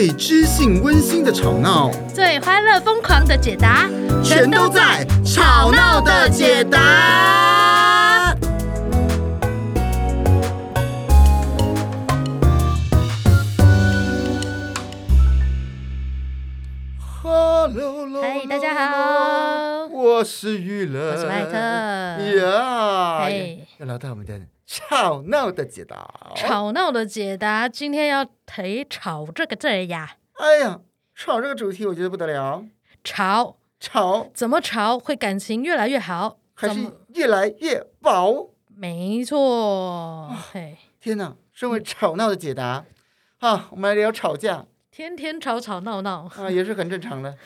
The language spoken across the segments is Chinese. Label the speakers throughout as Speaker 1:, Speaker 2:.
Speaker 1: 最知性温馨的吵闹，
Speaker 2: 最欢乐疯狂的解答，
Speaker 1: 全都在《吵闹的解答》。Hello，
Speaker 2: 嗨，大家好，
Speaker 1: 我是雨乐，
Speaker 2: 我是艾特，
Speaker 1: 呀，又来到我们的。吵闹的解答，
Speaker 2: 吵闹的解答，今天要提“吵”这个字呀。
Speaker 1: 哎呀，吵这个主题我觉得不得了。
Speaker 2: 吵
Speaker 1: 吵，
Speaker 2: 怎么吵会感情越来越好，
Speaker 1: 还是越来越薄？
Speaker 2: 没错。嘿，
Speaker 1: 天哪！身为吵闹的解答，啊，我们来聊吵架。
Speaker 2: 天天吵吵闹闹
Speaker 1: 啊，也是很正常的，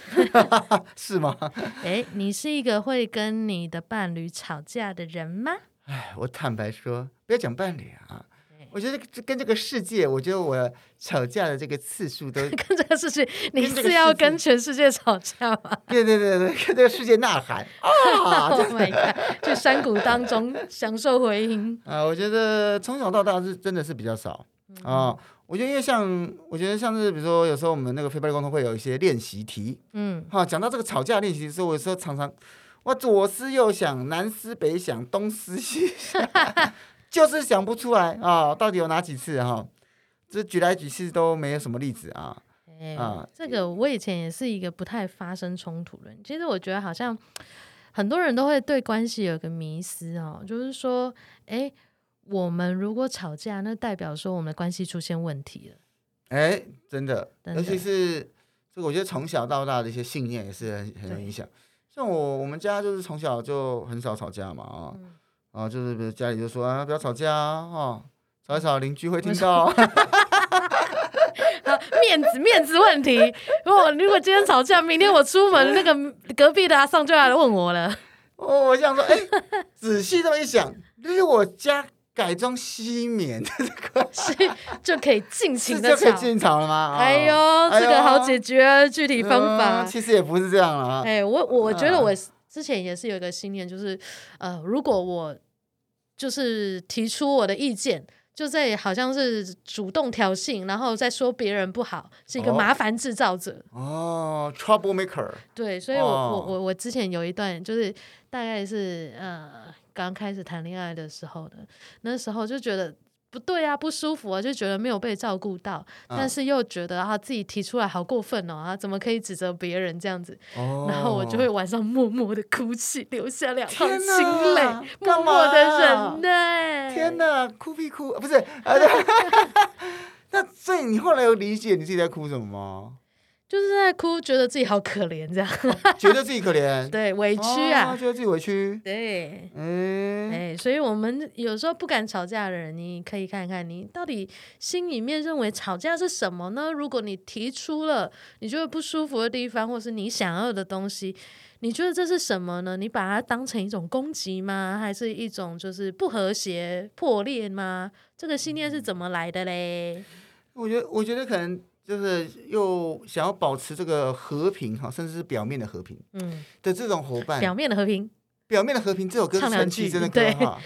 Speaker 1: 是吗？
Speaker 2: 哎，你是一个会跟你的伴侣吵架的人吗？
Speaker 1: 哎，我坦白说，不要讲伴侣啊，我觉得跟这个世界，我觉得我吵架的这个次数都
Speaker 2: 跟这个世界，你是要跟全世界吵架吗？
Speaker 1: 对对对对，跟这个世界呐喊啊！
Speaker 2: Oh my god，去山谷当中享受回音
Speaker 1: 啊！我觉得从小到大是真的是比较少啊。我觉得因为像，我觉得像是比如说，有时候我们那个非暴力沟通会有一些练习题，嗯，好，讲到这个吵架练习的时候，我有时候常常。我左思右想，南思北想，东思西想，就是想不出来啊、哦！到底有哪几次哈、哦？这举来举去都没有什么例子啊！
Speaker 2: 欸、啊，这个我以前也是一个不太发生冲突的人。其实我觉得好像很多人都会对关系有个迷思哦，就是说，哎，我们如果吵架，那代表说我们的关系出现问题了。
Speaker 1: 哎，真的，真的，尤其是这个，我觉得从小到大的一些信念也是很很有影响。像我，我们家就是从小就很少吵架嘛，啊，嗯、啊，就是比如家里就说啊，不要吵架啊，啊吵一吵邻居会听到，
Speaker 2: 面子面子问题。如果如果今天吵架，明天我出门，那个隔壁的阿上就来问我了。
Speaker 1: 哦，我想说，哎，仔细这么一想，就是我家。改装吸棉的这个
Speaker 2: 是就可以尽情的吵，
Speaker 1: 就可以进场了吗？
Speaker 2: 哎呦，哎呦这个好解决，具体方法、
Speaker 1: 嗯、其实也不是这样啊。
Speaker 2: 哎，我我觉得我之前也是有一个信念，就是呃，如果我就是提出我的意见，就在好像是主动挑衅，然后再说别人不好，是一个麻烦制造者
Speaker 1: 哦，哦，trouble maker。
Speaker 2: 对，所以我、哦、我我我之前有一段就是大概是呃。刚开始谈恋爱的时候的那时候就觉得不对啊，不舒服啊，就觉得没有被照顾到，嗯、但是又觉得啊自己提出来好过分哦啊，怎么可以指责别人这样子？哦、然后我就会晚上默默的哭泣，流下两行清泪，默默的忍耐。
Speaker 1: 天哪，哭屁哭不是？那所以你后来有理解你自己在哭什么吗？
Speaker 2: 就是在哭，觉得自己好可怜，这样、
Speaker 1: 哦、觉得自己可怜，
Speaker 2: 对，委屈啊，
Speaker 1: 哦、觉得自己委屈，
Speaker 2: 对，嗯，哎，所以我们有时候不敢吵架的人，你可以看看你到底心里面认为吵架是什么呢？如果你提出了你觉得不舒服的地方，或是你想要的东西，你觉得这是什么呢？你把它当成一种攻击吗？还是一种就是不和谐、破裂吗？这个信念是怎么来的嘞？
Speaker 1: 我觉得，我觉得可能。就是又想要保持这个和平哈，甚至是表面的和平，嗯，的这种伙伴，
Speaker 2: 表面的和平，
Speaker 1: 表面的和平，这首歌是陈绮贞的歌哈，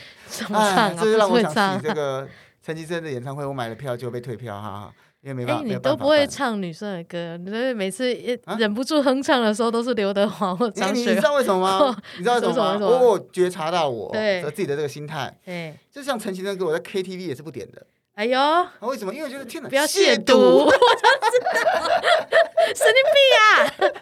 Speaker 2: 哎，
Speaker 1: 这就让我想起这个陈绮贞的演唱会，我买了票就被退票哈哈，因为没办法，
Speaker 2: 你都不会唱女生的歌，你每次忍不住哼唱的时候都是刘德华或张学友，
Speaker 1: 你知道为什么吗？你知道为什么吗？我觉察到我对。自己的这个心态，对，就像陈绮贞歌，我在 KTV 也是不点的。
Speaker 2: 哎呦，
Speaker 1: 为什么？因为我觉得天哪，
Speaker 2: 不要亵渎，我就知道，神经病啊！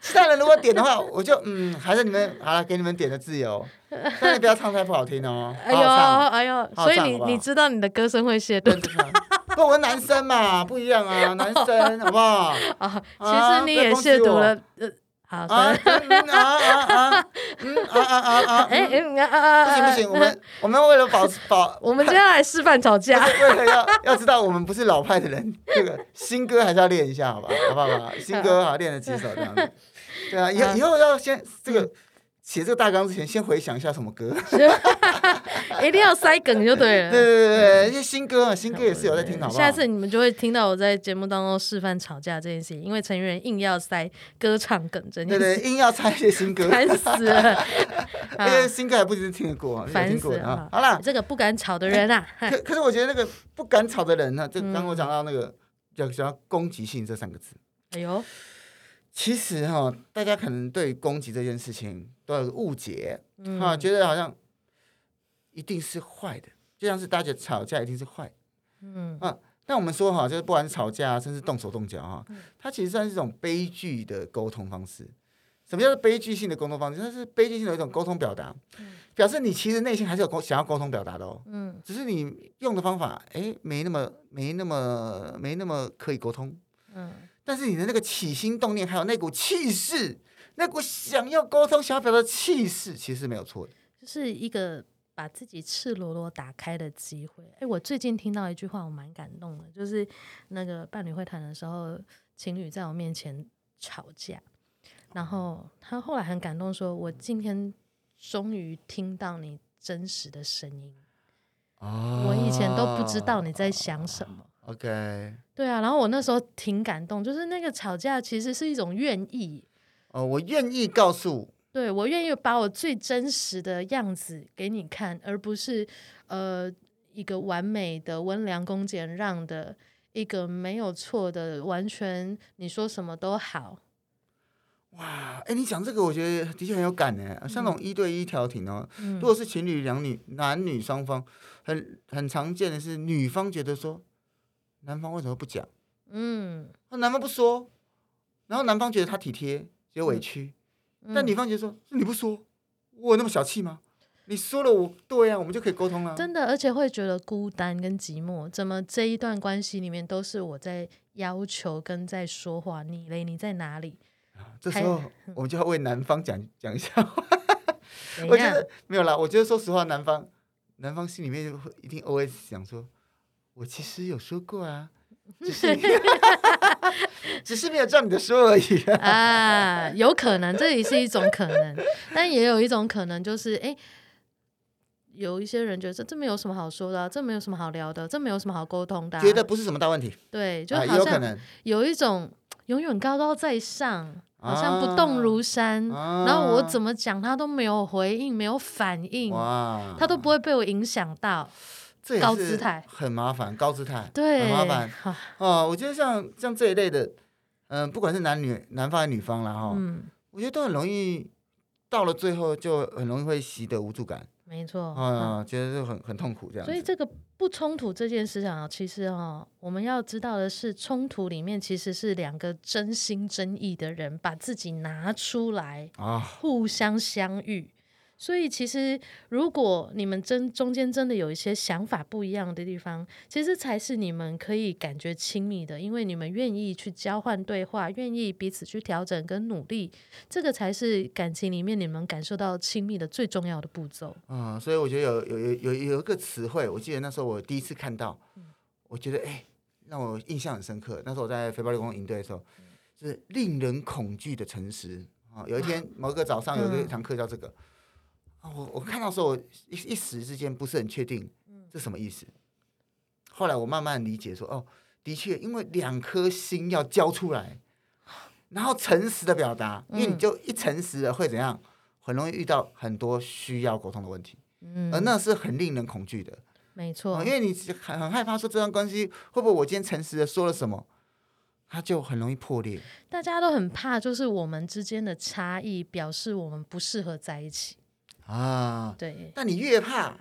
Speaker 1: 其他人如果点的话，我就嗯，还是你们好了，给你们点的自由，但是不要唱太不好听哦。
Speaker 2: 哎呦，哎呦，所以你你知道你的歌声会亵渎？
Speaker 1: 不，我是男生嘛，不一样啊，男生好不好？
Speaker 2: 啊，其实你也亵渎了。啊啊啊啊嗯啊啊啊啊哎哎啊啊！
Speaker 1: 不行不行，我们我们为了保保，
Speaker 2: 我们接下来示范吵架。
Speaker 1: 为了要要知道我们不是老派的人，这个新歌还是要练一下，好吧？好不好？新歌好练了几首这样子。对啊，以以后要先这个。写这个大纲之前，先回想一下什么歌，
Speaker 2: 一定要塞梗就对了。
Speaker 1: 对对对对，一些新歌啊，新歌也是有在听，好不好？
Speaker 2: 下次你们就会听到我在节目当中示范吵架这件事情，因为成员硬要塞歌唱梗，真的。
Speaker 1: 对对，硬要塞一些新歌，
Speaker 2: 烦死了。
Speaker 1: 因为新歌还不一定听得过，
Speaker 2: 烦死
Speaker 1: 了。好了，
Speaker 2: 这个不敢吵的人啊，
Speaker 1: 可可是我觉得那个不敢吵的人呢，就刚刚我讲到那个叫叫攻击性这三个字。
Speaker 2: 哎呦，
Speaker 1: 其实哈、哦，大家可能对攻击这件事情都有误解，哈、觉得好像一定是坏的，就像是大家觉得吵架一定是坏，
Speaker 2: 嗯
Speaker 1: 啊，但我们说哈，就是不管是吵架，甚至动手动脚哈，它其实算是一种悲剧的沟通方式。什么叫做悲剧性的沟通方式？它是悲剧性的一种沟通表达，表示你其实内心还是有沟想要沟通表达的哦，
Speaker 2: 嗯，
Speaker 1: 只是你用的方法，哎，没那么没那么没那么可以沟通，
Speaker 2: 嗯，
Speaker 1: 但是你的那个起心动念，还有那股气势，那股想要沟通、想表达的气势，其实没有错的，
Speaker 2: 就是一个把自己赤裸裸打开的机会。哎，我最近听到一句话，我蛮感动的，就是那个伴侣会谈的时候，情侣在我面前吵架。然后他后来很感动，说：“我今天终于听到你真实的声音。
Speaker 1: 哦，
Speaker 2: 我以前都不知道你在想什么。”
Speaker 1: OK，
Speaker 2: 对啊，然后我那时候挺感动，就是那个吵架其实是一种愿意。
Speaker 1: 哦，我愿意告诉，
Speaker 2: 对，我愿意把我最真实的样子给你看，而不是呃一个完美的温良恭俭让的一个没有错的，完全你说什么都好。
Speaker 1: 哇，哎，你讲这个，我觉得的确很有感呢。像那种一对一调停哦，
Speaker 2: 嗯、
Speaker 1: 如果是情侣两女男女双方，很很常见的是女方觉得说，男方为什么不讲？
Speaker 2: 嗯，
Speaker 1: 那男方不说，然后男方觉得他体贴，觉得委屈，
Speaker 2: 嗯、
Speaker 1: 但女方觉得说，你不说，我有那么小气吗？你说了我，我对呀、啊，我们就可以沟通了。
Speaker 2: 真的，而且会觉得孤单跟寂寞。怎么这一段关系里面都是我在要求跟在说话？你嘞？你在哪里？
Speaker 1: 这时候 我们就要为男方讲讲一下 我觉得没有啦，我觉得说实话，男方男方心里面会一定 always 想说，我其实有说过啊，只是只是没有照你的说而已啊。
Speaker 2: 啊，有可能，这也是一种可能，但也有一种可能就是，哎，有一些人觉得这这没有什么好说的啊，这没有什么好聊的，这没有什么好沟通的啊，
Speaker 1: 觉得不是什么大问题。
Speaker 2: 对，就
Speaker 1: 啊，
Speaker 2: 好像
Speaker 1: 有
Speaker 2: 一种永远高高在上。好像不动如山，
Speaker 1: 啊、
Speaker 2: 然后我怎么讲他都没有回应，没有反应，
Speaker 1: 哇，
Speaker 2: 他都不会被我影响到。
Speaker 1: 这
Speaker 2: 高姿态
Speaker 1: 很麻烦，高姿态
Speaker 2: 对，
Speaker 1: 很麻烦哦。我觉得像像这一类的，嗯、呃，不管是男女男方还是女方啦，哈，嗯，我觉得都很容易到了最后就很容易会习得无助感。
Speaker 2: 没错，
Speaker 1: 啊、嗯，觉得就很很痛苦这样。
Speaker 2: 所以这个不冲突这件事情啊，其实哈、哦，我们要知道的是，冲突里面其实是两个真心真意的人把自己拿出来啊，互相相遇。所以，其实如果你们真中间真的有一些想法不一样的地方，其实才是你们可以感觉亲密的，因为你们愿意去交换对话，愿意彼此去调整跟努力，这个才是感情里面你们感受到亲密的最重要的步骤。
Speaker 1: 啊、嗯，所以我觉得有有有有有一个词汇，我记得那时候我第一次看到，我觉得哎，让我印象很深刻。那时候我在非暴力沟通营队的时候，就是令人恐惧的诚实啊。有一天某个早上有一堂课叫这个。嗯我我看到时候，我一一时之间不是很确定，这什么意思？后来我慢慢理解说，哦，的确，因为两颗心要交出来，然后诚实的表达，因为你就一诚实了会怎样？很容易遇到很多需要沟通的问题，嗯而那是很令人恐惧的。
Speaker 2: 没错，
Speaker 1: 因为你很很害怕说这段关系会不会我今天诚实的说了什么，它就很容易破裂。
Speaker 2: 大家都很怕，就是我们之间的差异表示我们不适合在一起。
Speaker 1: 啊，
Speaker 2: 对，
Speaker 1: 但你越怕，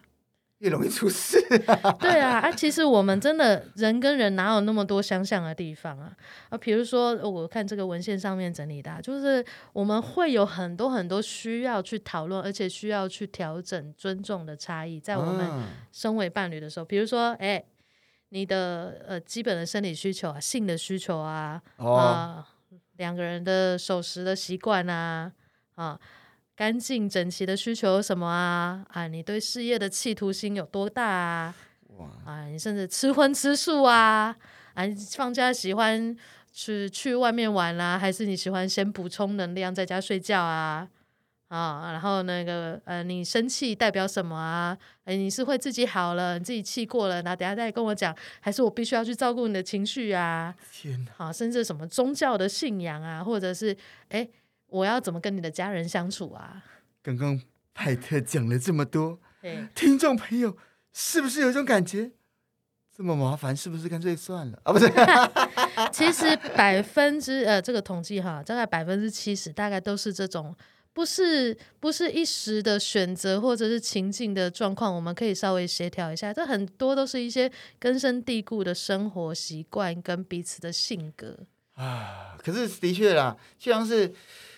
Speaker 1: 越容易出事。
Speaker 2: 对啊，啊，其实我们真的人跟人哪有那么多相像的地方啊？啊，比如说我看这个文献上面整理的，就是我们会有很多很多需要去讨论，而且需要去调整、尊重的差异，在我们身为伴侣的时候，比如说，哎，你的呃基本的生理需求啊，性的需求啊，
Speaker 1: 哦、
Speaker 2: 啊，两个人的守时的习惯啊，啊。干净整齐的需求有什么啊？啊，你对事业的企图心有多大啊？哇啊，你甚至吃荤吃素啊？啊，放假喜欢去去外面玩啦、啊，还是你喜欢先补充能量在家睡觉啊？啊，然后那个呃，你生气代表什么啊？哎，你是会自己好了，你自己气过了，然后等下再跟我讲，还是我必须要去照顾你的情绪啊？
Speaker 1: 天哪！
Speaker 2: 好，甚至什么宗教的信仰啊，或者是哎。我要怎么跟你的家人相处啊？
Speaker 1: 刚刚派特讲了这么多，
Speaker 2: 对，
Speaker 1: 听众朋友是不是有一种感觉？这么麻烦，是不是干脆算了啊？不是，
Speaker 2: 其实百分之呃，这个统计哈，大概百分之七十，大概都是这种，不是不是一时的选择或者是情境的状况，我们可以稍微协调一下。这很多都是一些根深蒂固的生活习惯跟彼此的性格
Speaker 1: 啊。可是的确啦，就像是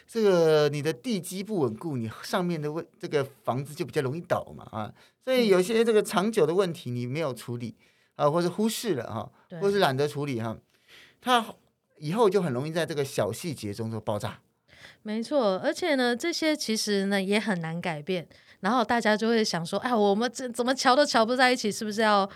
Speaker 1: 这个你的地基不稳固，你上面的问这个房子就比较容易倒嘛啊。所以有些这个长久的问题你没有处理。啊，或者忽视了哈，或是懒得处理哈，他以后就很容易在这个小细节中就爆炸。
Speaker 2: 没错，而且呢，这些其实呢也很难改变。然后大家就会想说，哎，我们这怎么瞧都瞧不在一起，是不是要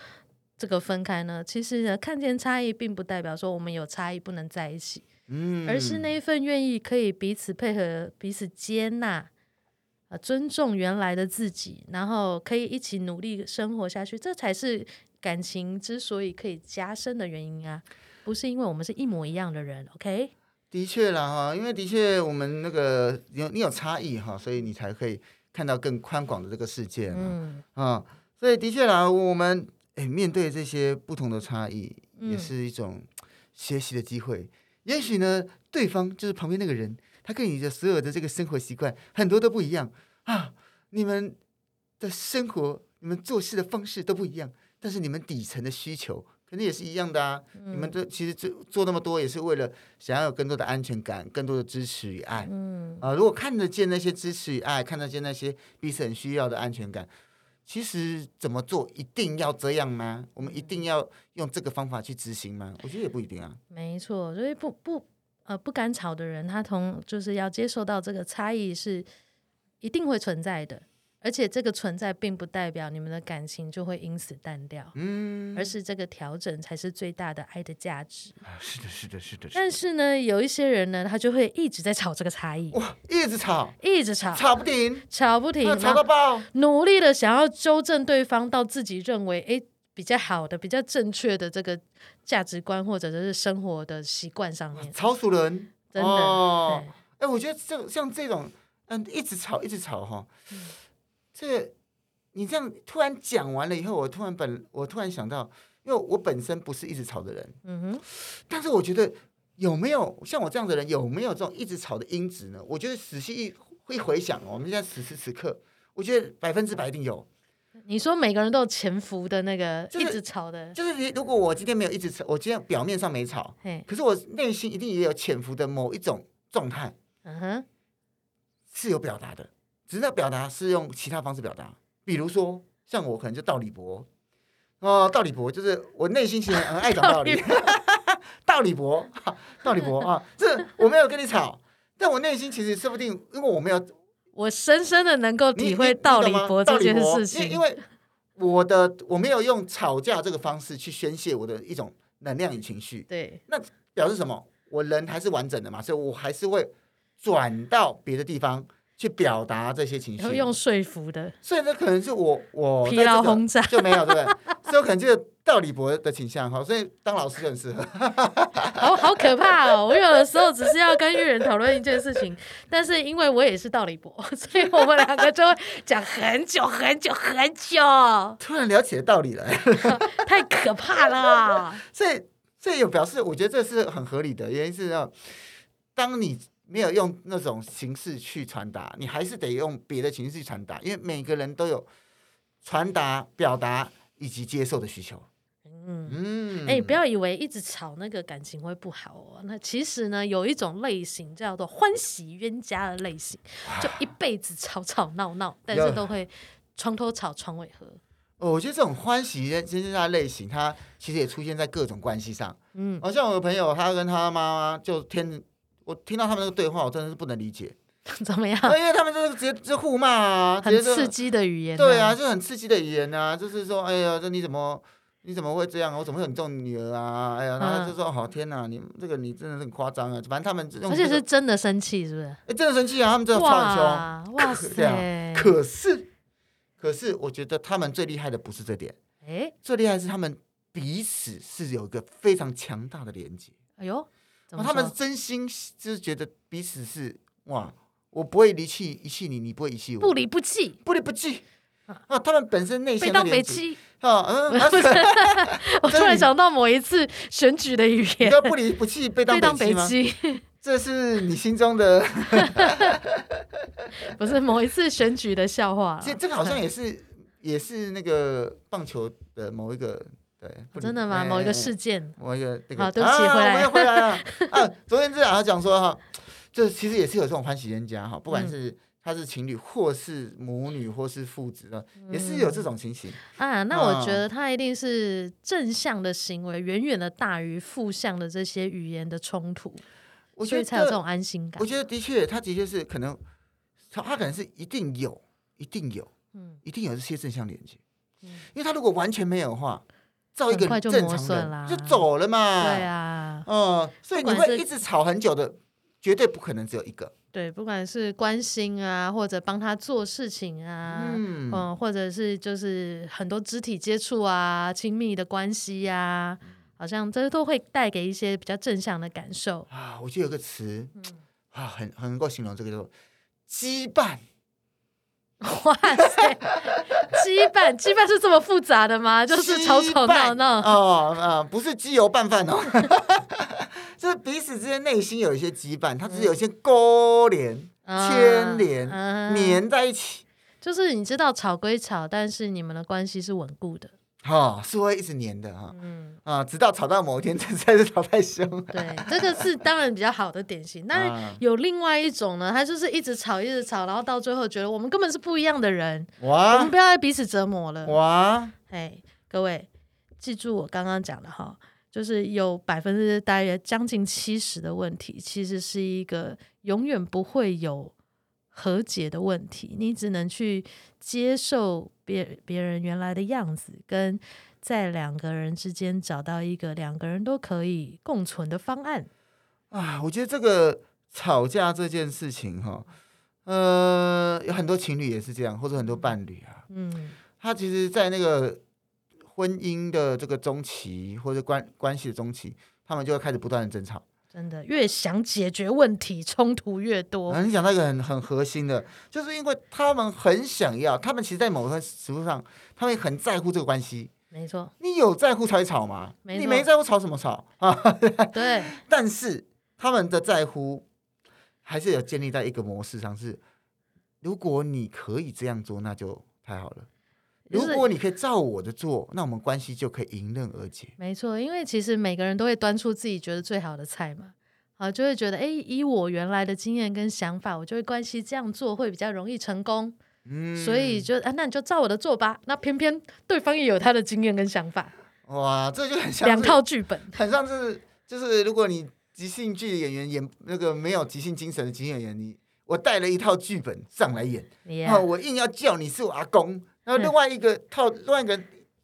Speaker 2: 这个分开呢？其实呢，看见差异，并不代表说我们有差异不能在一起，嗯，而是那一份愿意可以彼此配合、彼此接纳、啊，尊重原来的自己，然后可以一起努力生活下去，这才是。感情之所以可以加深的原因啊，不是因为我们是一模一样的人，OK？
Speaker 1: 的确啦哈，因为的确我们那个有你有差异哈，所以你才可以看到更宽广的这个世界嘛，嗯啊，所以的确啦，我们诶面对这些不同的差异，也是一种学习的机会。嗯、也许呢，对方就是旁边那个人，他跟你的所有的这个生活习惯很多都不一样啊，你们的生活、你们做事的方式都不一样。但是你们底层的需求肯定也是一样的啊！嗯、你们这其实做做那么多，也是为了想要有更多的安全感、更多的支持与爱。嗯啊，如果看得见那些支持与爱，看得见那些彼此很需要的安全感，其实怎么做一定要这样吗？我们一定要用这个方法去执行吗？我觉得也不一定啊。
Speaker 2: 没错，所以不不呃不敢吵的人，他同就是要接受到这个差异是一定会存在的。而且这个存在并不代表你们的感情就会因此淡掉，嗯，而是这个调整才是最大的爱的价值。
Speaker 1: 啊，是的，是的，是的。
Speaker 2: 但是呢，有一些人呢，他就会一直在吵这个差异，
Speaker 1: 哇，一直吵，
Speaker 2: 一直吵，
Speaker 1: 吵不停，
Speaker 2: 吵不停，
Speaker 1: 吵到爆，
Speaker 2: 努力的想要纠正对方到自己认为诶比较好的、比较正确的这个价值观或者是生活的习惯上面，
Speaker 1: 吵死人，
Speaker 2: 真的。
Speaker 1: 哦，哎，我觉得这像这种，嗯，一直吵，一直吵，哈。嗯这个，你这样突然讲完了以后，我突然本我突然想到，因为我本身不是一直吵的人，嗯哼，但是我觉得有没有像我这样的人，有没有这种一直吵的因子呢？我觉得仔细一会回想，我们现在此时此刻，我觉得百分之百一定有。
Speaker 2: 你说每个人都有潜伏的那个一直吵的，
Speaker 1: 就是你如果我今天没有一直吵，我今天表面上没吵，嘿可是我内心一定也有潜伏的某一种状态，嗯哼，是有表达的。只是那表达是用其他方式表达，比如说像我可能就道理博，哦，道理博就是我内心其实很爱讲道理，道理博，道理博啊，这我没有跟你吵，但我内心其实说不定，因为我没有，
Speaker 2: 我深深的能够体会道理博这件事情，
Speaker 1: 因为我的我没有用吵架这个方式去宣泄我的一种能量与情绪，
Speaker 2: 对，
Speaker 1: 那表示什么？我人还是完整的嘛，所以我还是会转到别的地方。去表达这些情绪，
Speaker 2: 用说服的，
Speaker 1: 所以这可能是我我
Speaker 2: 疲劳轰炸
Speaker 1: 就没有对不对？所以我可能就是道理博的倾向哈，所以当老师就很适合。
Speaker 2: 好好可怕哦！我有的时候只是要跟育人讨论一件事情，但是因为我也是道理博，所以我们两个就会讲很久很久很久。
Speaker 1: 突然聊起了道理来，
Speaker 2: 太可怕了。
Speaker 1: 所以这有表示，我觉得这是很合理的，原因是要当你。没有用那种形式去传达，你还是得用别的形式去传达，因为每个人都有传达、表达以及接受的需求。
Speaker 2: 嗯嗯，哎、不要以为一直吵那个感情会不好哦。那其实呢，有一种类型叫做欢喜冤家的类型，就一辈子吵吵闹闹，但是都会床头吵床尾和。
Speaker 1: 哦，我觉得这种欢喜冤家的类型，它其实也出现在各种关系上。嗯，好像我的朋友，他跟他妈妈就天。我听到他们那个对话，我真的是不能理解，
Speaker 2: 怎么样？
Speaker 1: 因为他们就是直接就互骂啊，
Speaker 2: 很刺激的语言、啊。
Speaker 1: 对啊，就很刺激的语言啊，就是说，哎呀，这你怎么你怎么会这样？我怎么会很重女儿啊？哎呀，然后就说，好、嗯、天哪，你这个你真的是很夸张啊！反正他们用、这个，
Speaker 2: 而且是真的生气，是不是？
Speaker 1: 哎，真的生气啊！他们真的超凶，
Speaker 2: 哇塞！
Speaker 1: 可是，可是，我觉得他们最厉害的不是这点，哎，最厉害的是他们彼此是有一个非常强大的连接。哎呦。哦、他们是真心就是觉得彼此是哇，我不会离弃遗弃你，你不会遗弃我，
Speaker 2: 不离不弃，
Speaker 1: 不离不弃。啊，他们本身内心
Speaker 2: 被当北七
Speaker 1: 啊，嗯，
Speaker 2: 我突然想到某一次选举的语言，
Speaker 1: 你不离不弃被当北七吗？这是你心中的，
Speaker 2: 不是某一次选举的笑话。
Speaker 1: 其实这个好像也是，也是那个棒球的某一个。对，
Speaker 2: 真的吗？某一个事件，
Speaker 1: 某一个那个，
Speaker 2: 好，对不起，回来，
Speaker 1: 我又回来了。啊，昨天这两他讲说哈，这其实也是有这种欢喜冤家哈，不管是他是情侣，或是母女，或是父子的，也是有这种情形
Speaker 2: 啊。那我觉得他一定是正向的行为远远的大于负向的这些语言的冲突，我所以才有这种安心感。
Speaker 1: 我觉得的确，他的确是可能，他他可能是一定有，一定有，嗯，一定有这些正向连接，因为他如果完全没有的话。造一个正常人就走了嘛，
Speaker 2: 对啊，
Speaker 1: 嗯，所以你会一直吵很久的，绝对不可能只有一个。
Speaker 2: 对，不管是关心啊，或者帮他做事情啊，嗯，嗯，或者是就是很多肢体接触啊，亲密的关系呀，啊，好像这都会带给一些比较正向的感受
Speaker 1: 啊。我记得有个词，嗯，啊，很很能够形容这个叫做羁绊。
Speaker 2: 哇塞，羁绊，羁绊是这么复杂的吗？就是吵吵闹闹
Speaker 1: 哦，呃，不是鸡油拌饭哦，就是彼此之间内心有一些羁绊，它只是有一些勾连、牵连、粘在一起。
Speaker 2: 就是你知道吵归吵，但是你们的关系是稳固的。
Speaker 1: 哦，是会一直黏的哈，嗯啊，直到吵到某一天，实在是吵太凶。
Speaker 2: 对，这个是当然比较好的典型。那有另外一种呢，他就是一直吵，一直吵，然后到最后觉得我们根本是不一样的人。哇，我们不要再彼此折磨了。哇，哎，各位记住我刚刚讲的哈，就是有百分之大约将近七十的问题，其实是一个永远不会有和解的问题，你只能去接受。别别人原来的样子，跟在两个人之间找到一个两个人都可以共存的方案
Speaker 1: 啊！我觉得这个吵架这件事情哈，呃，有很多情侣也是这样，或者很多伴侣啊，嗯，他其实，在那个婚姻的这个中期或者关关系的中期，他们就会开始不断的争吵。
Speaker 2: 真的，越想解决问题，冲突越多。
Speaker 1: 你讲那个很很核心的，就是因为他们很想要，他们其实，在某个程度上，他们很在乎这个关系。
Speaker 2: 没错，
Speaker 1: 你有在乎才吵嘛，没，你没在乎吵什么吵啊？
Speaker 2: 对。
Speaker 1: 但是他们的在乎，还是有建立在一个模式上，是如果你可以这样做，那就太好了。如果你可以照我的做，那我们关系就可以迎刃而解。
Speaker 2: 没错，因为其实每个人都会端出自己觉得最好的菜嘛，啊，就会觉得，哎，以我原来的经验跟想法，我就会关系这样做会比较容易成功。嗯，所以就啊，那你就照我的做吧。那偏偏对方也有他的经验跟想法。
Speaker 1: 哇，这就很像
Speaker 2: 两套剧本，
Speaker 1: 很像是就是如果你即兴剧的演员演那个没有即兴精神的即兴演员，你我带了一套剧本上来演，然后.我硬要叫你是我阿公。然后另外一个套，另外一个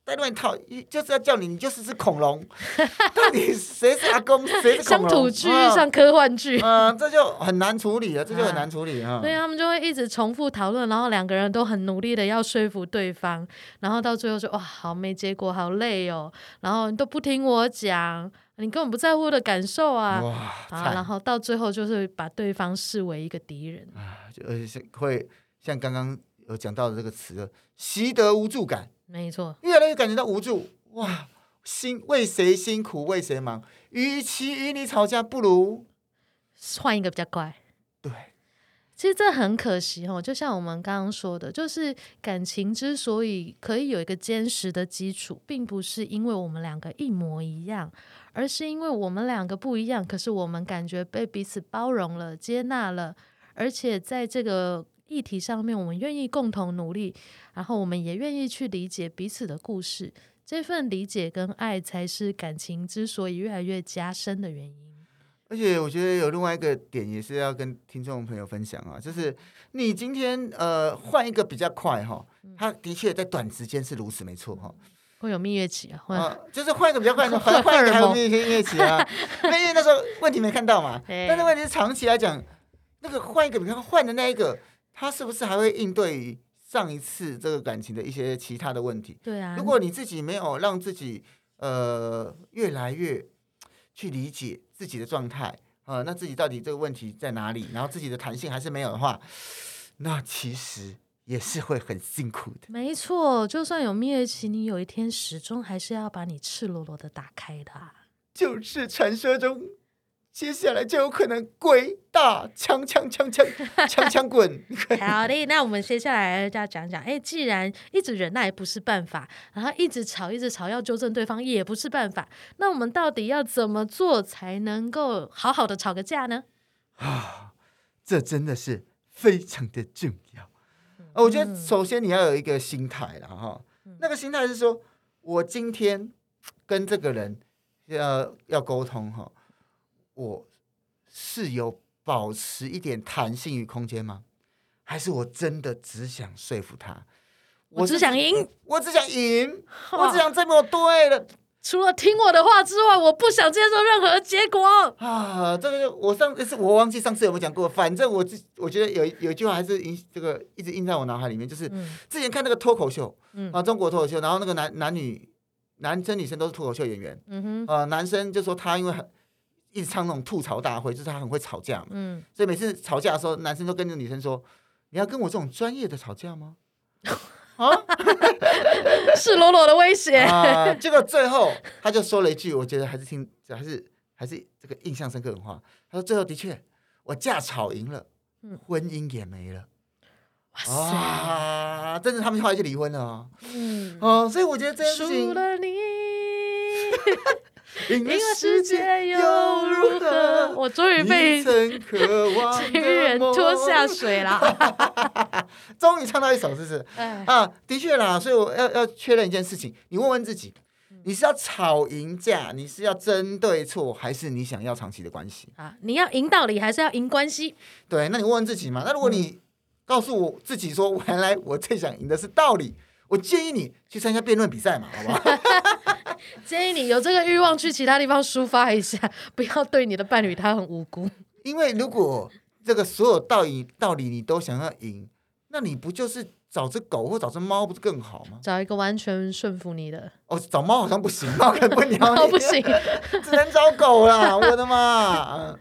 Speaker 1: 再另外一套，就是要叫你，你就是只恐龙。到底谁是阿公，谁是恐龙？乡
Speaker 2: 土剧遇上科幻剧，
Speaker 1: 嗯，这就很难处理了，这就很难处理啊。
Speaker 2: 所以他们就会一直重复讨论，然后两个人都很努力的要说服对方，然后到最后就哇，好没结果，好累哦。然后你都不听我讲，你根本不在乎我的感受啊。哇，啊，然后到最后就是把对方视为一个敌人
Speaker 1: 啊，就而且是会像刚刚。有讲到的这个词，习得无助感，
Speaker 2: 没错，
Speaker 1: 越来越感觉到无助，哇，辛为谁辛苦为谁忙，与其与你吵架，不如
Speaker 2: 换一个比较乖。
Speaker 1: 对，
Speaker 2: 其实这很可惜哦，就像我们刚刚说的，就是感情之所以可以有一个坚实的基础，并不是因为我们两个一模一样，而是因为我们两个不一样，可是我们感觉被彼此包容了、接纳了，而且在这个。议题上面，我们愿意共同努力，然后我们也愿意去理解彼此的故事。这份理解跟爱，才是感情之所以越来越加深的原因。
Speaker 1: 而且，我觉得有另外一个点，也是要跟听众朋友分享啊，就是你今天呃换一个比较快哈，他的确在短时间是如此，没错哈，
Speaker 2: 会有蜜月期啊，啊，
Speaker 1: 就是换一个比较快，换换一个还有蜜月期啊，因为那时候问题没看到嘛，但是问题是长期来讲，那个换一个比较换的那一个。他是不是还会应对于上一次这个感情的一些其他的问题？
Speaker 2: 对啊，
Speaker 1: 如果你自己没有让自己呃越来越去理解自己的状态啊、呃，那自己到底这个问题在哪里？然后自己的弹性还是没有的话，那其实也是会很辛苦的。
Speaker 2: 没错，就算有蜜月期，你有一天始终还是要把你赤裸裸的打开的。
Speaker 1: 就是传说中。接下来就有可能鬼打枪，枪枪枪 枪枪滚。
Speaker 2: 好的，那我们接下来就要讲讲，哎，既然一直忍耐不是办法，然后一直吵一直吵要纠正对方也不是办法，那我们到底要怎么做才能够好好的吵个架呢？
Speaker 1: 啊，这真的是非常的重要。嗯，我觉得首先你要有一个心态了哈，那个心态是说我今天跟这个人要要沟通哈。我是有保持一点弹性与空间吗？还是我真的只想说服他？
Speaker 2: 我只想赢，
Speaker 1: 我只想赢，我只想证明我对了。
Speaker 2: 除了听我的话之外，我不想接受任何结果
Speaker 1: 啊！这个我上次我忘记上次有没有讲过，反正我我觉得有有一句话还是印这个一直印在我脑海里面，就是、嗯、之前看那个脱口秀，嗯、啊，中国脱口秀，然后那个男男女男生女生都是脱口秀演员，嗯哼，啊，男生就说他因为很。一直唱那种吐槽大会，就是他很会吵架嘛。嗯，所以每次吵架的时候，男生都跟那个女生说：“你要跟我这种专业的吵架吗？”啊，
Speaker 2: 赤裸裸的威胁
Speaker 1: 啊！结果最后他就说了一句，我觉得还是听，还是还是这个印象深刻的话。他说：“最后的确，我架吵赢了，婚姻也没了。”哇塞！啊，真的，他们后来就离婚了。嗯，哦，所以我觉得这件事情。
Speaker 2: 赢 了 世界又如何？我终于被情 人拖下水了，
Speaker 1: 终于唱到一首，是不是？哎、啊，的确啦，所以我要要确认一件事情，你问问自己，你是要吵赢架，你是要争对错，还是你想要长期的关系？
Speaker 2: 啊，你要赢道理，还是要赢关系？
Speaker 1: 对，那你问问自己嘛。那如果你告诉我自己说，原来我最想赢的是道理，我建议你去参加辩论比赛嘛，好不好？
Speaker 2: 建议你有这个欲望去其他地方抒发一下，不要对你的伴侣他很无辜。
Speaker 1: 因为如果这个所有道理道理你都想要赢，那你不就是找只狗或找只猫不是更好吗？
Speaker 2: 找一个完全顺服你的。
Speaker 1: 哦，找猫好像不行，猫可不鸟你，
Speaker 2: 猫 不行，
Speaker 1: 只能找狗啦。我的妈！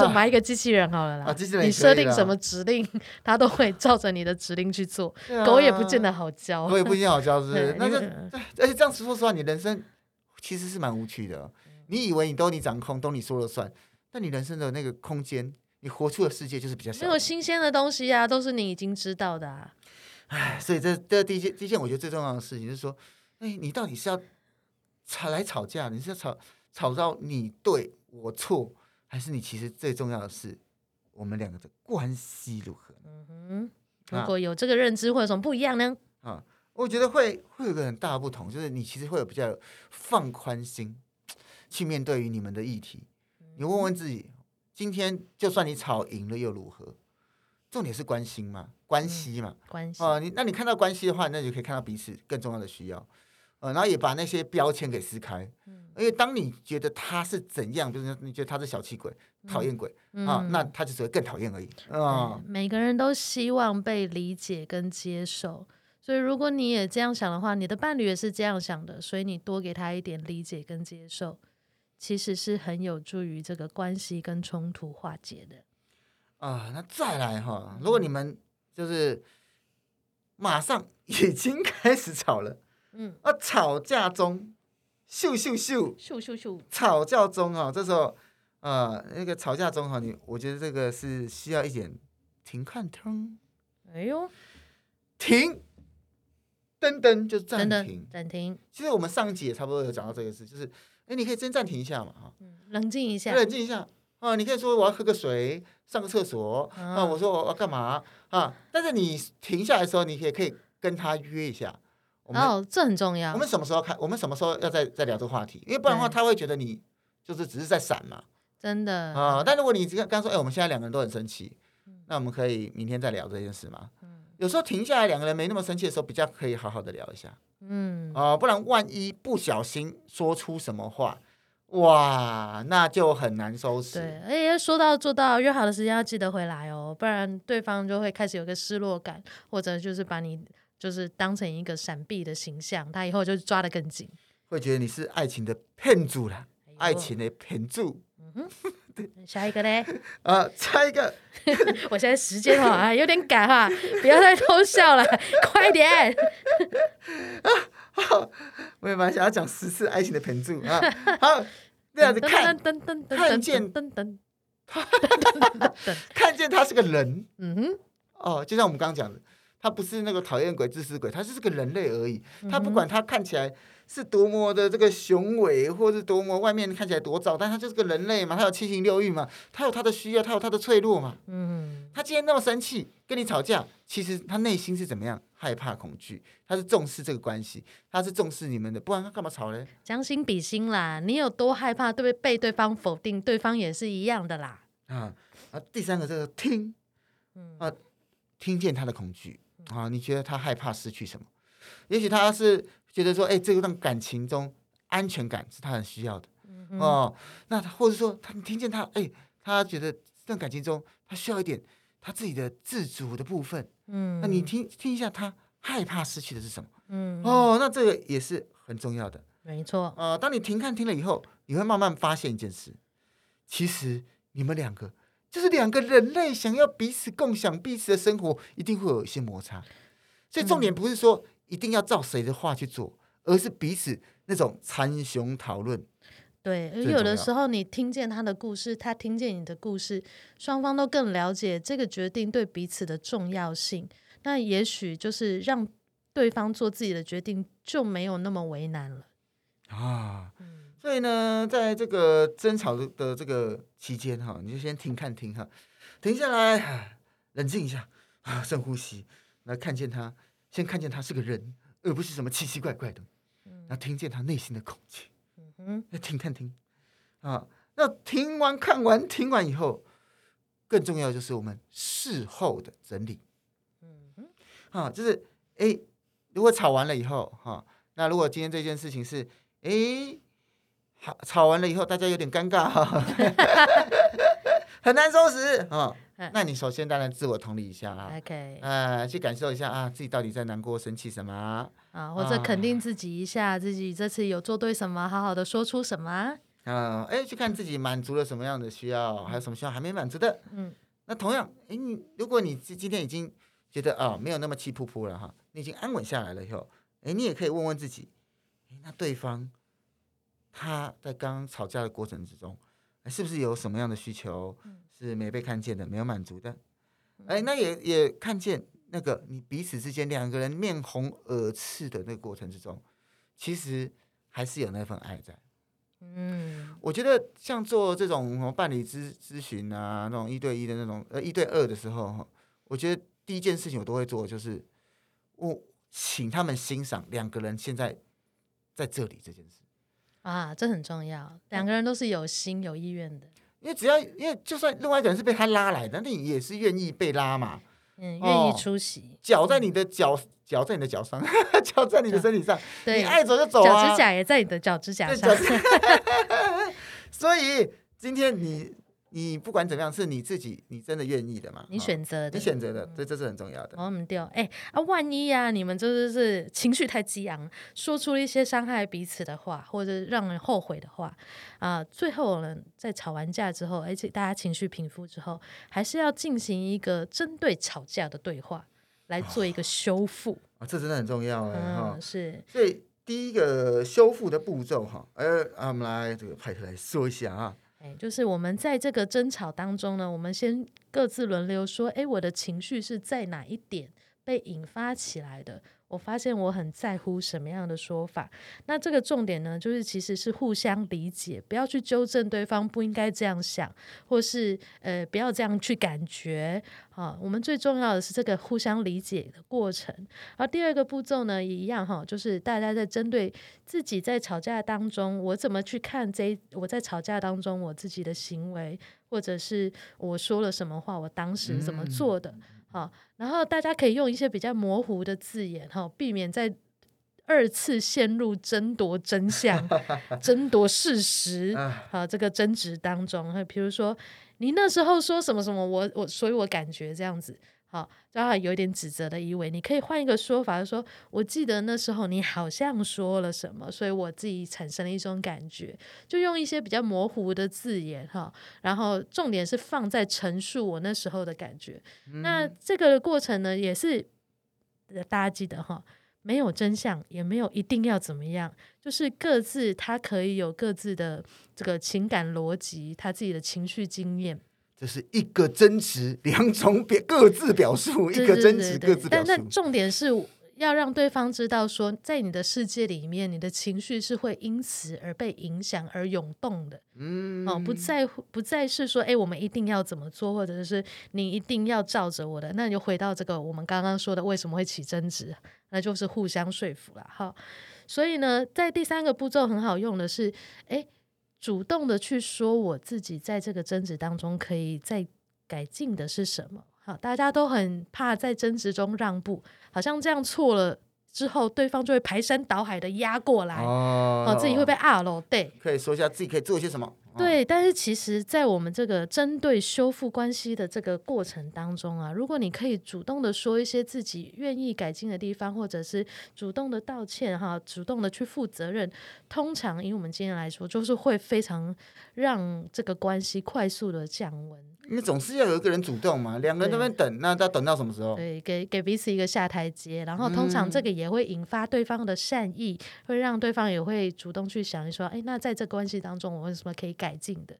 Speaker 2: 就买一个机器人好了啦。啊，机器人，你设定什么指令，它都会照着你的指令去做。啊、狗也不见得好教，
Speaker 1: 狗也不一定好教，是不是？那就而且这样子说实话，你人生。其实是蛮无趣的，你以为你都你掌控，都你说了算，但你人生的那个空间，你活出的世界就是比较小。
Speaker 2: 没有新鲜的东西啊，都是你已经知道的啊。
Speaker 1: 哎，所以这这第一件，第一件我觉得最重要的事情就是说，哎，你到底是要吵来吵架，你是要吵吵到你对我错，还是你其实最重要的是我们两个的关系如何？嗯
Speaker 2: 哼，如果有这个认知，会有什么不一样呢？
Speaker 1: 啊。我觉得会会有个很大的不同，就是你其实会有比较放宽心去面对于你们的议题。你问问自己，今天就算你吵赢了又如何？重点是关心嘛，关系嘛，
Speaker 2: 嗯、关系
Speaker 1: 啊。你那你看到关系的话，那你就可以看到彼此更重要的需要。呃，然后也把那些标签给撕开。嗯，因为当你觉得他是怎样，比如说你觉得他是小气鬼、讨厌鬼、嗯、啊，那他就只会更讨厌而已。啊，
Speaker 2: 每个人都希望被理解跟接受。所以，如果你也这样想的话，你的伴侣也是这样想的，所以你多给他一点理解跟接受，其实是很有助于这个关系跟冲突化解的。
Speaker 1: 啊，那再来哈，如果你们就是马上 已经开始吵了，嗯，啊，吵架中，咻咻咻，
Speaker 2: 咻咻咻，
Speaker 1: 吵架中啊，这时候，呃，那个吵架中哈，你我觉得这个是需要一点停看听，
Speaker 2: 哎呦，
Speaker 1: 停。噔噔就暂停，
Speaker 2: 暂停。
Speaker 1: 其实我们上一集也差不多有讲到这个事，就是，哎，你可以先暂停一下嘛，哈，
Speaker 2: 冷静一下，
Speaker 1: 冷静一下啊。你可以说我要喝个水，上个厕所啊。我说我要干嘛啊？但是你停下来的时候，你也可以跟他约一下。
Speaker 2: 哦，这很重要。
Speaker 1: 我们什么时候开？我们什么时候要再再聊这个话题？因为不然的话，他会觉得你就是只是在闪嘛。
Speaker 2: 真的
Speaker 1: 啊。但如果你刚刚说，哎，我们现在两个人都很生气，那我们可以明天再聊这件事吗？有时候停下来，两个人没那么生气的时候，比较可以好好的聊一下。嗯，啊、呃，不然万一不小心说出什么话，哇，那就很难收拾。
Speaker 2: 对，而且说到做到，约好的时间要记得回来哦，不然对方就会开始有个失落感，或者就是把你就是当成一个闪避的形象，他以后就抓得更紧，
Speaker 1: 会觉得你是爱情的骗子啦，哎、爱情的骗子。嗯哼，对，
Speaker 2: 下一个呢？
Speaker 1: 啊，下一个。
Speaker 2: 我现在时间哈有点赶哈，不要再偷笑了，快点。
Speaker 1: 啊，好，我也蛮想要讲十次爱情的凭据啊。好，这样子看，看见，看见他是个人。嗯哼。哦，就像我们刚刚讲的。他不是那个讨厌鬼、自私鬼，他就是个人类而已。他不管他看起来是多么的这个雄伟，或是多么外面看起来多糟，但他就是个人类嘛，他有七情六欲嘛，他有他的需要，他有他的脆弱嘛。嗯，他今天那么生气跟你吵架，其实他内心是怎么样？害怕、恐惧，他是重视这个关系，他是重视你们的，不然他干嘛吵嘞？
Speaker 2: 将心比心啦，你有多害怕，对不对？被对方否定，对方也是一样的啦。
Speaker 1: 啊啊，第三个这个听，啊，听见他的恐惧。啊，你觉得他害怕失去什么？也许他是觉得说，哎、欸，这段感情中安全感是他很需要的。嗯、哦，那他或者说他听见他，哎、欸，他觉得这段感情中他需要一点他自己的自主的部分。嗯，那你听听一下，他害怕失去的是什么？嗯，哦，那这个也是很重要的。
Speaker 2: 没错。啊、
Speaker 1: 呃，当你停看听了以后，你会慢慢发现一件事，其实你们两个。就是两个人类想要彼此共享彼此的生活，一定会有一些摩擦。所以重点不是说一定要照谁的话去做，而是彼此那种参雄讨论。
Speaker 2: 对，而有的时候你听见他的故事，他听见你的故事，双方都更了解这个决定对彼此的重要性。那也许就是让对方做自己的决定，就没有那么为难了
Speaker 1: 啊。所以呢，在这个争吵的这个期间哈，你就先停看听哈，停下来，冷静一下啊，深呼吸，来看见他，先看见他是个人，而不是什么奇奇怪怪的，那听见他内心的恐惧，嗯哼，停看听啊，那听完看完听完以后，更重要就是我们事后的整理，嗯哼，啊，就是哎，如果吵完了以后哈，那如果今天这件事情是哎。好，吵完了以后，大家有点尴尬，很难收拾啊。那你首先当然自我同理一下啊，OK，呃，去感受一下啊，自己到底在难过、生气什么
Speaker 2: 啊，或者肯定自己一下，自己这次有做对什么，好好的说出什么
Speaker 1: 啊，哎，去看自己满足了什么样的需要，还有什么需要还没满足的。嗯，那同样，哎，你如果你今今天已经觉得啊，没有那么气扑扑了哈，你已经安稳下来了以后，哎，你也可以问问自己，哎，那对方。他在刚刚吵架的过程之中，是不是有什么样的需求是没被看见的，没有满足的？哎，那也也看见那个你彼此之间两个人面红耳赤的那个过程之中，其实还是有那份爱在。嗯，我觉得像做这种什么伴侣咨咨询啊，那种一对一的那种呃一对二的时候，我觉得第一件事情我都会做，就是我请他们欣赏两个人现在在这里这件事。
Speaker 2: 啊，这很重要，两个人都是有心有意愿的。
Speaker 1: 因为只要，因为就算另外一个人是被他拉来的，那你也是愿意被拉嘛。
Speaker 2: 嗯，愿意出席。
Speaker 1: 脚在你的脚，脚在你的脚上，脚在你的身体上。
Speaker 2: 对，
Speaker 1: 你爱走就走啊。
Speaker 2: 脚趾甲也在你的脚指甲上。
Speaker 1: 所以今天你。你不管怎么样，是你自己，你真的愿意的嘛？
Speaker 2: 你选择的，
Speaker 1: 你选择的，这这是很重要的。
Speaker 2: 我们丢哎啊，万一呀、啊，你们就是是情绪太激昂，说出了一些伤害彼此的话，或者让人后悔的话啊，最后呢，在吵完架之后，而且大家情绪平复之后，还是要进行一个针对吵架的对话，来做一个修复啊、
Speaker 1: 哦，这真的很重要哎哈、
Speaker 2: 嗯。是，
Speaker 1: 所以第一个修复的步骤哈，呃，我们来这个派特来说一下啊。
Speaker 2: 就是我们在这个争吵当中呢，我们先各自轮流说，哎，我的情绪是在哪一点被引发起来的？我发现我很在乎什么样的说法。那这个重点呢，就是其实是互相理解，不要去纠正对方不应该这样想，或是呃不要这样去感觉。啊，我们最重要的是这个互相理解的过程。而第二个步骤呢，也一样哈，就是大家在针对自己在吵架当中，我怎么去看这我在吵架当中我自己的行为，或者是我说了什么话，我当时怎么做的。嗯好，然后大家可以用一些比较模糊的字眼，哈，避免在二次陷入争夺真相、争夺事实啊这个争执当中。哈，比如说你那时候说什么什么，我我所以我感觉这样子，好，让他有一点指责的意味。你可以换一个说法，说我记得那时候你好像说了什么，所以我自己产生了一种感觉，就用一些比较模糊的字眼哈，然后重点是放在陈述我那时候的感觉。嗯、那这个过程呢，也是大家记得哈，没有真相，也没有一定要怎么样，就是各自他可以有各自的这个情感逻辑，他自己的情绪经验。
Speaker 1: 这是一个真实，两种表各自表述，一个真实，各自表述。
Speaker 2: 但重点是要让对方知道说，说在你的世界里面，你的情绪是会因此而被影响而涌动的。嗯，哦，不在乎，不再是说，哎，我们一定要怎么做，或者是你一定要照着我的。那你就回到这个我们刚刚说的，为什么会起争执？那就是互相说服了。哈，所以呢，在第三个步骤很好用的是，哎。主动的去说我自己在这个争执当中可以再改进的是什么？好，大家都很怕在争执中让步，好像这样错了之后，对方就会排山倒海的压过来，哦，哦，自己会被压了。对，
Speaker 1: 可以说一下自己可以做些什么。
Speaker 2: 对，但是其实，在我们这个针对修复关系的这个过程当中啊，如果你可以主动的说一些自己愿意改进的地方，或者是主动的道歉哈，主动的去负责任，通常以我们今天来说，就是会非常让这个关系快速的降温。
Speaker 1: 你总是要有一个人主动嘛，两个人在那边等，那要等到什么时候？
Speaker 2: 对，给给彼此一个下台阶，然后通常这个也会引发对方的善意，嗯、会让对方也会主动去想一说，哎，那在这关系当中，我有什么可以改进的？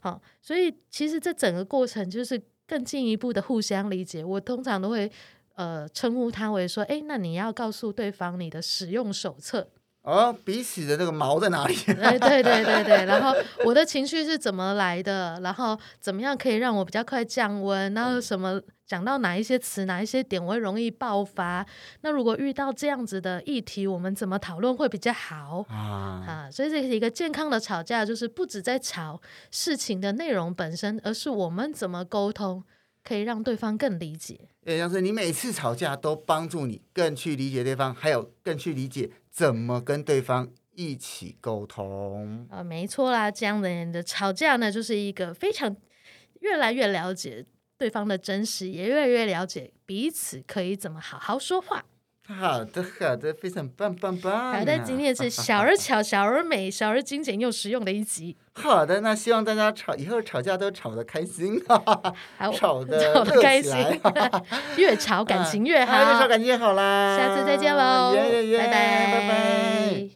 Speaker 2: 好，所以其实这整个过程就是更进一步的互相理解。我通常都会呃称呼他为说，哎，那你要告诉对方你的使用手册。
Speaker 1: 哦，彼此的那个毛在哪里？
Speaker 2: 哎 对对对对，然后我的情绪是怎么来的？然后怎么样可以让我比较快降温？然后什么讲到哪一些词、哪一些点我会容易爆发？那如果遇到这样子的议题，我们怎么讨论会比较好？啊，啊，所以这是一个健康的吵架，就是不止在吵事情的内容本身，而是我们怎么沟通可以让对方更理解。
Speaker 1: 对，像是你每次吵架都帮助你更去理解对方，还有更去理解。怎么跟对方一起沟通？
Speaker 2: 啊，没错啦，这样的人的吵架呢，就是一个非常越来越了解对方的真实，也越来越了解彼此可以怎么好好说话。
Speaker 1: 好的，好的，非常棒棒棒，啊！
Speaker 2: 好的，今天是小而巧、小而美、小而精简又实用的一集。
Speaker 1: 好的，那希望大家吵以后吵架都吵得开心，哈 哈好 吵得
Speaker 2: 吵得开心，越吵感情越好，啊，
Speaker 1: 越吵感情越好啦。
Speaker 2: 下次再见喽，
Speaker 1: 啊，yeah, yeah, yeah,
Speaker 2: 拜拜拜拜。